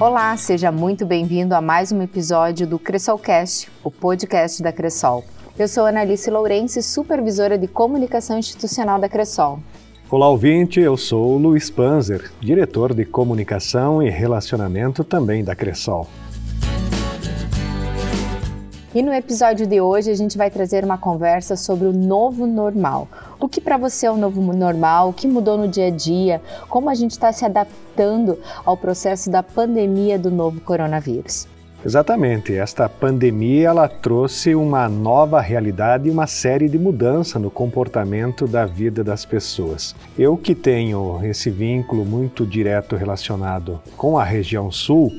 Olá, seja muito bem-vindo a mais um episódio do Cressolcast, o podcast da Cressol. Eu sou Analice Lourenço, supervisora de comunicação institucional da Cressol. Olá, ouvinte, eu sou Luiz Panzer, diretor de comunicação e relacionamento também da Cressol. E no episódio de hoje a gente vai trazer uma conversa sobre o novo normal. O que para você é o novo normal? O que mudou no dia a dia? Como a gente está se adaptando ao processo da pandemia do novo coronavírus? Exatamente. Esta pandemia ela trouxe uma nova realidade e uma série de mudanças no comportamento da vida das pessoas. Eu que tenho esse vínculo muito direto relacionado com a região sul,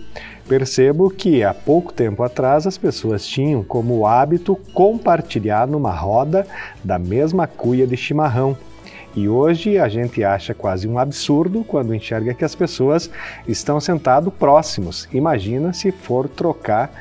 Percebo que há pouco tempo atrás as pessoas tinham como hábito compartilhar numa roda da mesma cuia de chimarrão. E hoje a gente acha quase um absurdo quando enxerga que as pessoas estão sentados próximos. Imagina se for trocar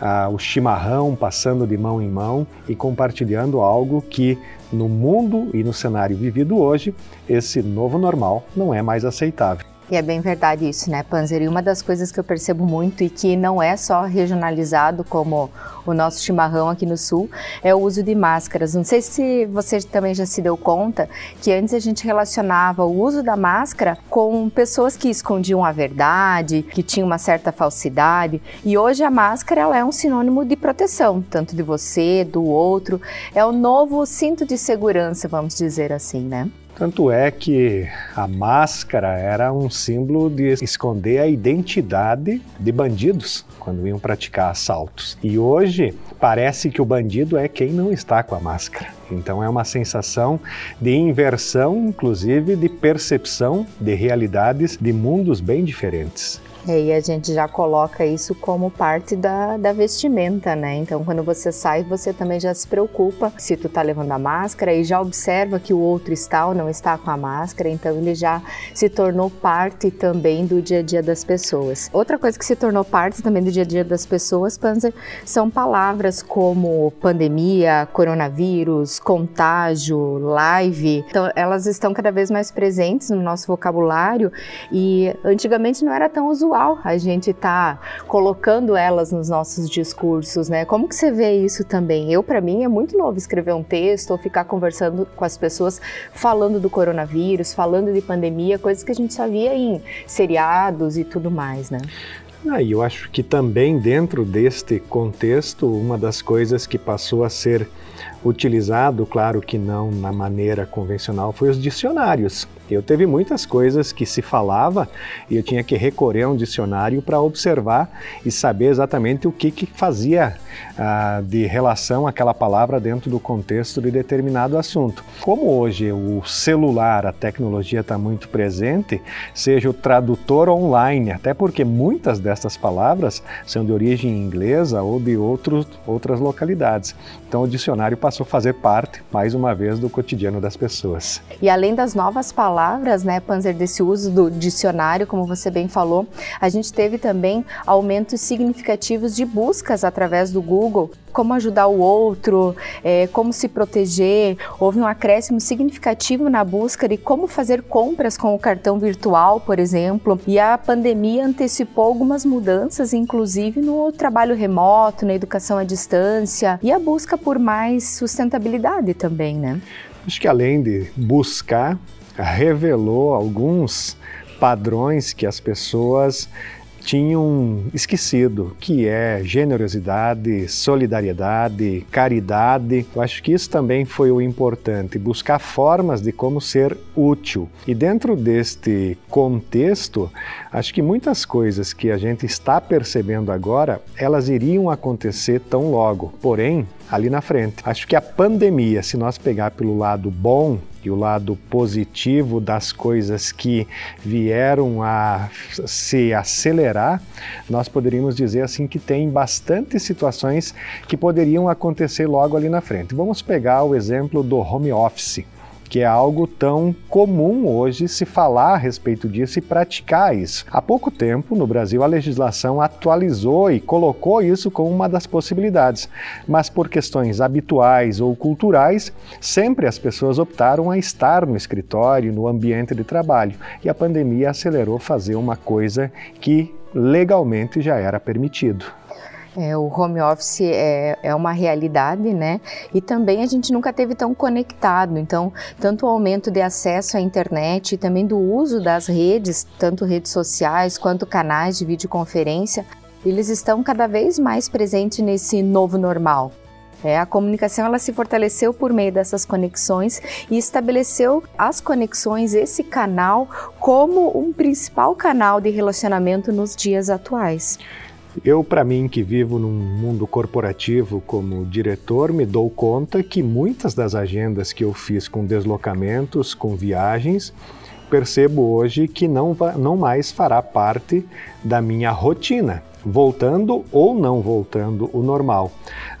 ah, o chimarrão passando de mão em mão e compartilhando algo que no mundo e no cenário vivido hoje, esse novo normal não é mais aceitável. E é bem verdade isso, né, Panzer? E uma das coisas que eu percebo muito e que não é só regionalizado como o nosso chimarrão aqui no sul é o uso de máscaras. Não sei se você também já se deu conta que antes a gente relacionava o uso da máscara com pessoas que escondiam a verdade, que tinham uma certa falsidade. E hoje a máscara ela é um sinônimo de proteção, tanto de você, do outro. É o novo cinto de segurança, vamos dizer assim, né? Tanto é que a máscara era um símbolo de esconder a identidade de bandidos quando iam praticar assaltos. E hoje parece que o bandido é quem não está com a máscara. Então é uma sensação de inversão, inclusive de percepção de realidades de mundos bem diferentes. E a gente já coloca isso como parte da, da vestimenta, né? Então, quando você sai, você também já se preocupa se tu tá levando a máscara e já observa que o outro está ou não está com a máscara, então ele já se tornou parte também do dia a dia das pessoas. Outra coisa que se tornou parte também do dia a dia das pessoas, Panzer, são palavras como pandemia, coronavírus, contágio, live. Então, elas estão cada vez mais presentes no nosso vocabulário e antigamente não era tão usual a gente está colocando elas nos nossos discursos, né? Como que você vê isso também? Eu, para mim, é muito novo escrever um texto ou ficar conversando com as pessoas falando do coronavírus, falando de pandemia, coisas que a gente só via em seriados e tudo mais, né? Ah, eu acho que também dentro deste contexto, uma das coisas que passou a ser utilizado, claro que não na maneira convencional, foi os dicionários. Eu teve muitas coisas que se falava e eu tinha que recorrer a um dicionário para observar e saber exatamente o que, que fazia ah, de relação àquela palavra dentro do contexto de determinado assunto. Como hoje o celular, a tecnologia está muito presente, seja o tradutor online, até porque muitas dessas palavras são de origem inglesa ou de outros, outras localidades. Então o dicionário passou a fazer parte, mais uma vez, do cotidiano das pessoas. E além das novas palavras, palavras, né, Panzer, desse uso do dicionário, como você bem falou, a gente teve também aumentos significativos de buscas através do Google, como ajudar o outro, é, como se proteger. Houve um acréscimo significativo na busca de como fazer compras com o cartão virtual, por exemplo. E a pandemia antecipou algumas mudanças, inclusive no trabalho remoto, na educação à distância e a busca por mais sustentabilidade também, né? Acho que além de buscar, revelou alguns padrões que as pessoas tinham esquecido, que é generosidade, solidariedade, caridade. Eu acho que isso também foi o importante, buscar formas de como ser útil. E dentro deste contexto, acho que muitas coisas que a gente está percebendo agora, elas iriam acontecer tão logo. Porém, ali na frente. Acho que a pandemia, se nós pegar pelo lado bom e o lado positivo das coisas que vieram a se acelerar, nós poderíamos dizer assim que tem bastante situações que poderiam acontecer logo ali na frente. Vamos pegar o exemplo do home office. Que é algo tão comum hoje se falar a respeito disso e praticar isso. Há pouco tempo, no Brasil, a legislação atualizou e colocou isso como uma das possibilidades, mas por questões habituais ou culturais, sempre as pessoas optaram a estar no escritório, no ambiente de trabalho, e a pandemia acelerou fazer uma coisa que legalmente já era permitido. É, o home office é, é uma realidade, né? E também a gente nunca teve tão conectado. Então, tanto o aumento de acesso à internet e também do uso das redes, tanto redes sociais quanto canais de videoconferência, eles estão cada vez mais presentes nesse novo normal. É, a comunicação ela se fortaleceu por meio dessas conexões e estabeleceu as conexões, esse canal, como um principal canal de relacionamento nos dias atuais. Eu, para mim, que vivo num mundo corporativo como diretor, me dou conta que muitas das agendas que eu fiz com deslocamentos, com viagens, percebo hoje que não, não mais fará parte da minha rotina, voltando ou não voltando o normal.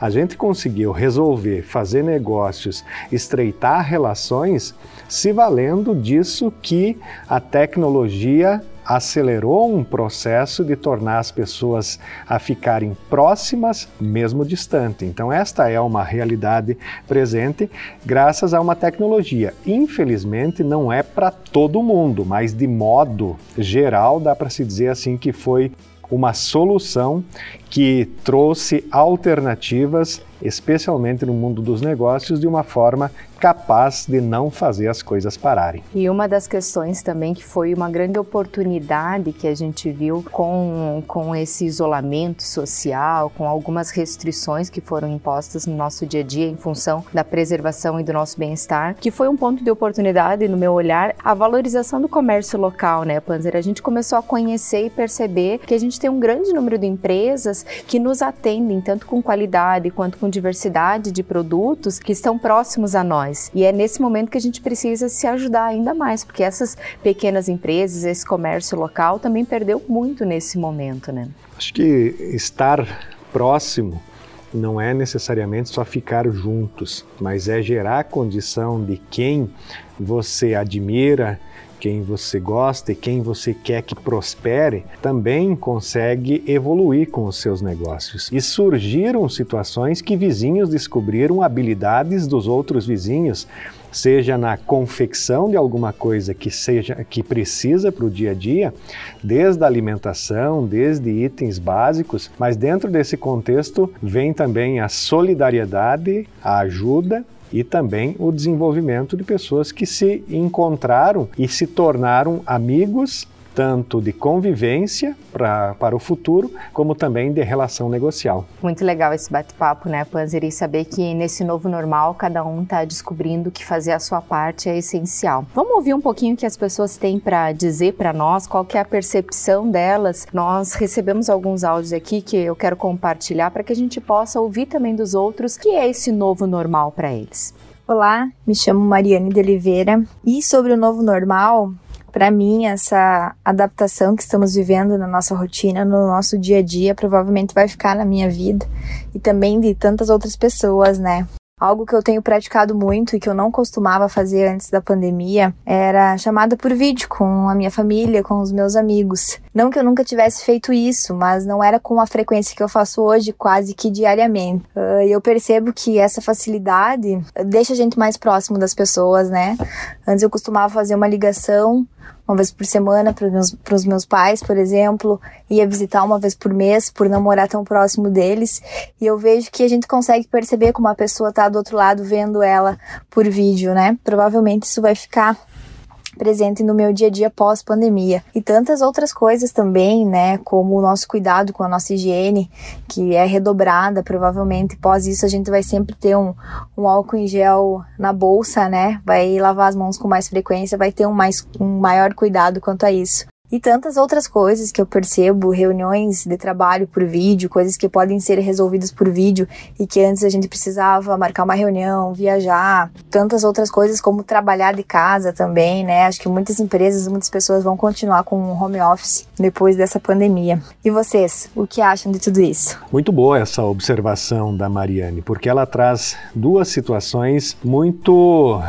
A gente conseguiu resolver, fazer negócios, estreitar relações se valendo disso que a tecnologia acelerou um processo de tornar as pessoas a ficarem próximas, mesmo distante. Então, esta é uma realidade presente graças a uma tecnologia. Infelizmente, não é para todo mundo, mas de modo geral, dá para se dizer assim que foi uma solução que trouxe alternativas, especialmente no mundo dos negócios, de uma forma capaz de não fazer as coisas pararem. E uma das questões também que foi uma grande oportunidade que a gente viu com, com esse isolamento social, com algumas restrições que foram impostas no nosso dia a dia em função da preservação e do nosso bem-estar, que foi um ponto de oportunidade no meu olhar, a valorização do comércio local, né, Panzer? A gente começou a conhecer e perceber que a gente tem um grande número de empresas que nos atendem tanto com qualidade quanto com diversidade de produtos que estão próximos a nós. E é nesse momento que a gente precisa se ajudar ainda mais, porque essas pequenas empresas, esse comércio local também perdeu muito nesse momento, né? Acho que estar próximo não é necessariamente só ficar juntos, mas é gerar condição de quem você admira, quem você gosta e quem você quer que prospere, também consegue evoluir com os seus negócios. E surgiram situações que vizinhos descobriram habilidades dos outros vizinhos seja na confecção de alguma coisa que seja que precisa para o dia a dia, desde a alimentação, desde itens básicos, mas dentro desse contexto vem também a solidariedade, a ajuda e também o desenvolvimento de pessoas que se encontraram e se tornaram amigos tanto de convivência pra, para o futuro, como também de relação negocial. Muito legal esse bate-papo, né, Panzer? E saber que nesse novo normal, cada um está descobrindo que fazer a sua parte é essencial. Vamos ouvir um pouquinho o que as pessoas têm para dizer para nós, qual que é a percepção delas. Nós recebemos alguns áudios aqui que eu quero compartilhar para que a gente possa ouvir também dos outros que é esse novo normal para eles. Olá, me chamo Mariane de Oliveira e sobre o novo normal, para mim, essa adaptação que estamos vivendo na nossa rotina, no nosso dia a dia, provavelmente vai ficar na minha vida e também de tantas outras pessoas, né? Algo que eu tenho praticado muito e que eu não costumava fazer antes da pandemia era chamada por vídeo com a minha família, com os meus amigos. Não que eu nunca tivesse feito isso, mas não era com a frequência que eu faço hoje, quase que diariamente. Uh, eu percebo que essa facilidade deixa a gente mais próximo das pessoas, né? Antes eu costumava fazer uma ligação uma vez por semana para os meus, meus pais, por exemplo, ia visitar uma vez por mês por não morar tão próximo deles. E eu vejo que a gente consegue perceber como a pessoa está do outro lado vendo ela por vídeo, né? Provavelmente isso vai ficar presente no meu dia a dia pós-pandemia. E tantas outras coisas também, né, como o nosso cuidado com a nossa higiene, que é redobrada, provavelmente. Pós isso a gente vai sempre ter um, um álcool em gel na bolsa, né, vai lavar as mãos com mais frequência, vai ter um, mais, um maior cuidado quanto a isso e tantas outras coisas que eu percebo, reuniões de trabalho por vídeo, coisas que podem ser resolvidas por vídeo e que antes a gente precisava marcar uma reunião, viajar, tantas outras coisas como trabalhar de casa também, né? Acho que muitas empresas, muitas pessoas vão continuar com home office depois dessa pandemia. E vocês, o que acham de tudo isso? Muito boa essa observação da Mariane, porque ela traz duas situações muito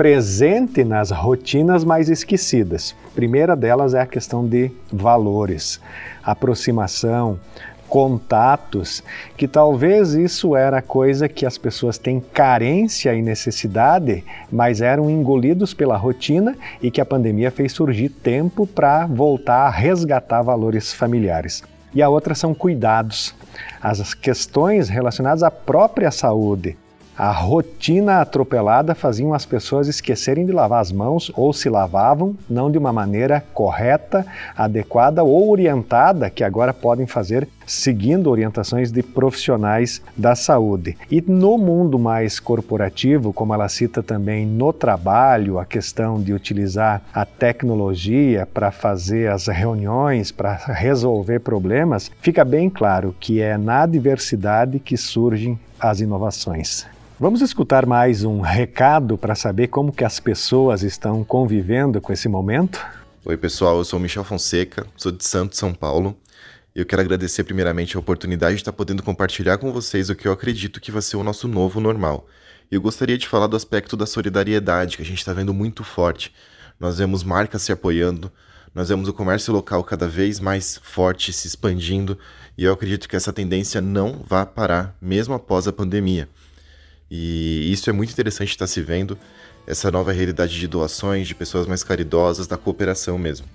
presente nas rotinas mais esquecidas. A primeira delas é a questão de valores, aproximação, contatos, que talvez isso era coisa que as pessoas têm carência e necessidade, mas eram engolidos pela rotina e que a pandemia fez surgir tempo para voltar a resgatar valores familiares. E a outra são cuidados, as questões relacionadas à própria saúde, a rotina atropelada faziam as pessoas esquecerem de lavar as mãos ou se lavavam, não de uma maneira correta, adequada ou orientada, que agora podem fazer seguindo orientações de profissionais da saúde. E no mundo mais corporativo, como ela cita também no trabalho, a questão de utilizar a tecnologia para fazer as reuniões, para resolver problemas, fica bem claro que é na diversidade que surgem as inovações. Vamos escutar mais um recado para saber como que as pessoas estão convivendo com esse momento? Oi, pessoal, eu sou Michel Fonseca, sou de Santos, São Paulo. Eu quero agradecer primeiramente a oportunidade de estar podendo compartilhar com vocês o que eu acredito que vai ser o nosso novo normal. Eu gostaria de falar do aspecto da solidariedade que a gente está vendo muito forte. Nós vemos marcas se apoiando, nós vemos o comércio local cada vez mais forte, se expandindo, e eu acredito que essa tendência não vai parar, mesmo após a pandemia. E isso é muito interessante estar se vendo, essa nova realidade de doações, de pessoas mais caridosas, da cooperação mesmo.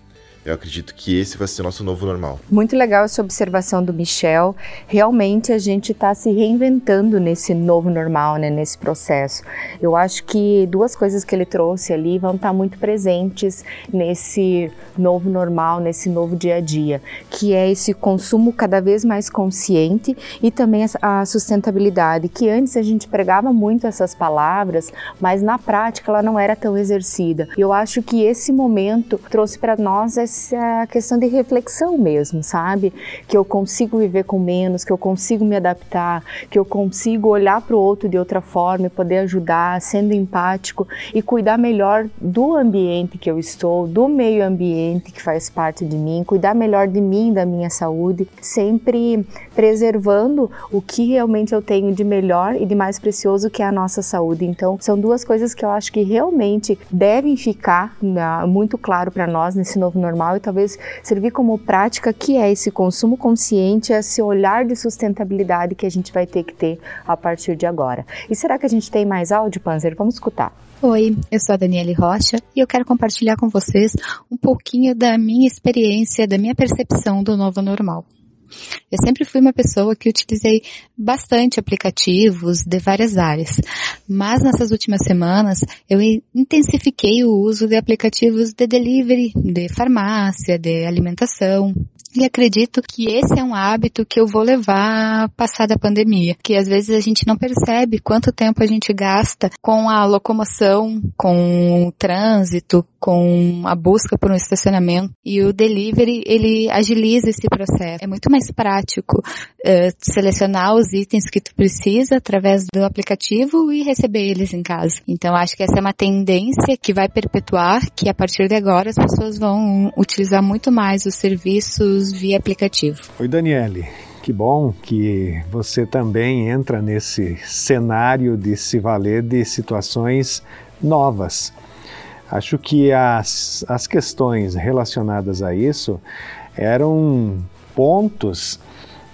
Eu acredito que esse vai ser o nosso novo normal. Muito legal essa observação do Michel. Realmente a gente está se reinventando nesse novo normal, né, nesse processo. Eu acho que duas coisas que ele trouxe ali vão estar tá muito presentes nesse novo normal, nesse novo dia a dia, que é esse consumo cada vez mais consciente e também a sustentabilidade, que antes a gente pregava muito essas palavras, mas na prática ela não era tão exercida. Eu acho que esse momento trouxe para nós esse essa questão de reflexão mesmo, sabe? Que eu consigo viver com menos, que eu consigo me adaptar, que eu consigo olhar para o outro de outra forma e poder ajudar, sendo empático e cuidar melhor do ambiente que eu estou, do meio ambiente que faz parte de mim, cuidar melhor de mim, da minha saúde, sempre preservando o que realmente eu tenho de melhor e de mais precioso que é a nossa saúde. Então, são duas coisas que eu acho que realmente devem ficar né, muito claro para nós nesse novo normal e talvez servir como prática, que é esse consumo consciente, esse olhar de sustentabilidade que a gente vai ter que ter a partir de agora. E será que a gente tem mais áudio, Panzer? Vamos escutar. Oi, eu sou a Daniele Rocha e eu quero compartilhar com vocês um pouquinho da minha experiência, da minha percepção do novo normal. Eu sempre fui uma pessoa que utilizei bastante aplicativos de várias áreas, mas nessas últimas semanas eu intensifiquei o uso de aplicativos de delivery, de farmácia, de alimentação. E acredito que esse é um hábito que eu vou levar passada a pandemia, que às vezes a gente não percebe quanto tempo a gente gasta com a locomoção, com o trânsito, com a busca por um estacionamento. E o delivery, ele agiliza esse processo. É muito mais prático uh, selecionar os itens que tu precisa através do aplicativo e receber eles em casa. Então acho que essa é uma tendência que vai perpetuar, que a partir de agora as pessoas vão utilizar muito mais os serviços via aplicativo. Oi, Daniele. Que bom que você também entra nesse cenário de se valer de situações novas. Acho que as, as questões relacionadas a isso eram pontos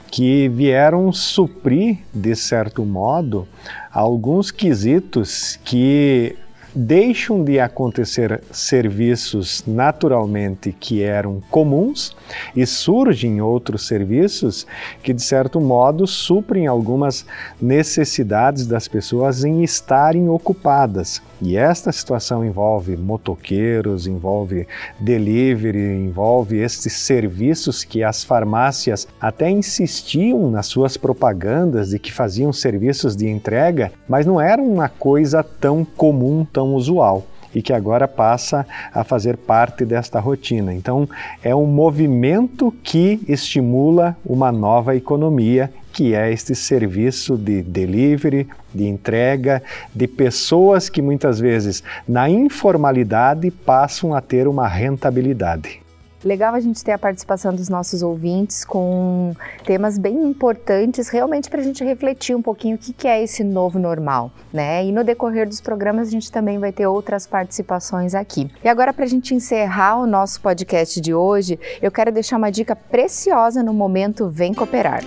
que vieram suprir, de certo modo, alguns quesitos que deixam de acontecer serviços naturalmente que eram comuns e surgem outros serviços que, de certo modo, suprem algumas necessidades das pessoas em estarem ocupadas. E esta situação envolve motoqueiros, envolve delivery, envolve estes serviços que as farmácias até insistiam nas suas propagandas de que faziam serviços de entrega, mas não era uma coisa tão comum, tão usual e que agora passa a fazer parte desta rotina. Então, é um movimento que estimula uma nova economia que é este serviço de delivery, de entrega, de pessoas que muitas vezes, na informalidade, passam a ter uma rentabilidade. Legal a gente ter a participação dos nossos ouvintes com temas bem importantes, realmente para a gente refletir um pouquinho o que, é esse novo normal, né? E no decorrer dos programas a gente também vai ter outras participações aqui. E agora, para a gente encerrar o nosso podcast de hoje, eu quero deixar uma dica preciosa no momento Vem Cooperar.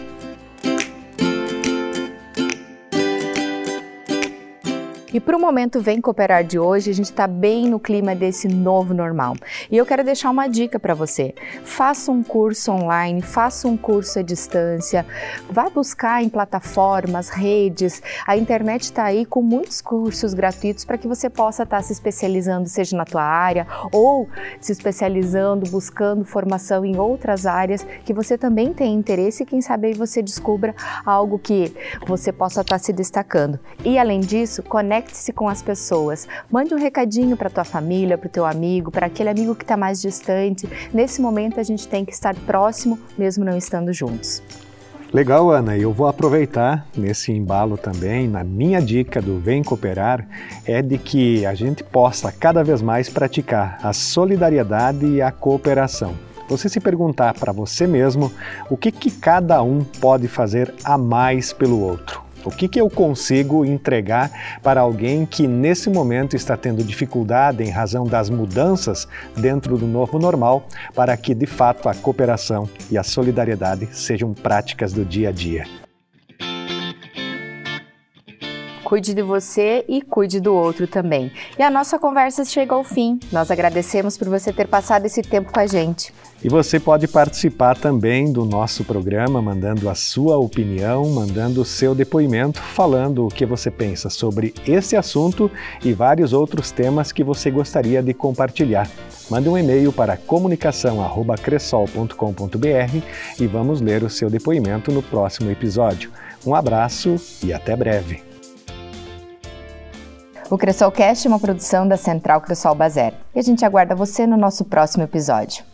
E para o momento Vem Cooperar de hoje, a gente está bem no clima desse novo normal. E eu quero deixar uma dica para você. Faça um curso online, faça um curso à distância, vá buscar em plataformas, redes. A internet está aí com muitos cursos gratuitos para que você possa estar tá se especializando, seja na tua área ou se especializando, buscando formação em outras áreas que você também tem interesse e quem sabe aí você descubra algo que você possa estar tá se destacando. E além disso, conecte Conecte-se com as pessoas. Mande um recadinho para tua família, para o teu amigo, para aquele amigo que está mais distante. Nesse momento a gente tem que estar próximo, mesmo não estando juntos. Legal, Ana. Eu vou aproveitar nesse embalo também. Na minha dica do Vem Cooperar é de que a gente possa cada vez mais praticar a solidariedade e a cooperação. Você se perguntar para você mesmo o que, que cada um pode fazer a mais pelo outro. O que, que eu consigo entregar para alguém que nesse momento está tendo dificuldade em razão das mudanças dentro do novo normal, para que de fato a cooperação e a solidariedade sejam práticas do dia a dia? Cuide de você e cuide do outro também. E a nossa conversa chega ao fim. Nós agradecemos por você ter passado esse tempo com a gente. E você pode participar também do nosso programa, mandando a sua opinião, mandando o seu depoimento, falando o que você pensa sobre esse assunto e vários outros temas que você gostaria de compartilhar. Mande um e-mail para comunicação@cressol.com.br e vamos ler o seu depoimento no próximo episódio. Um abraço e até breve. O Cressolcast é uma produção da Central Cressol Bazer e a gente aguarda você no nosso próximo episódio.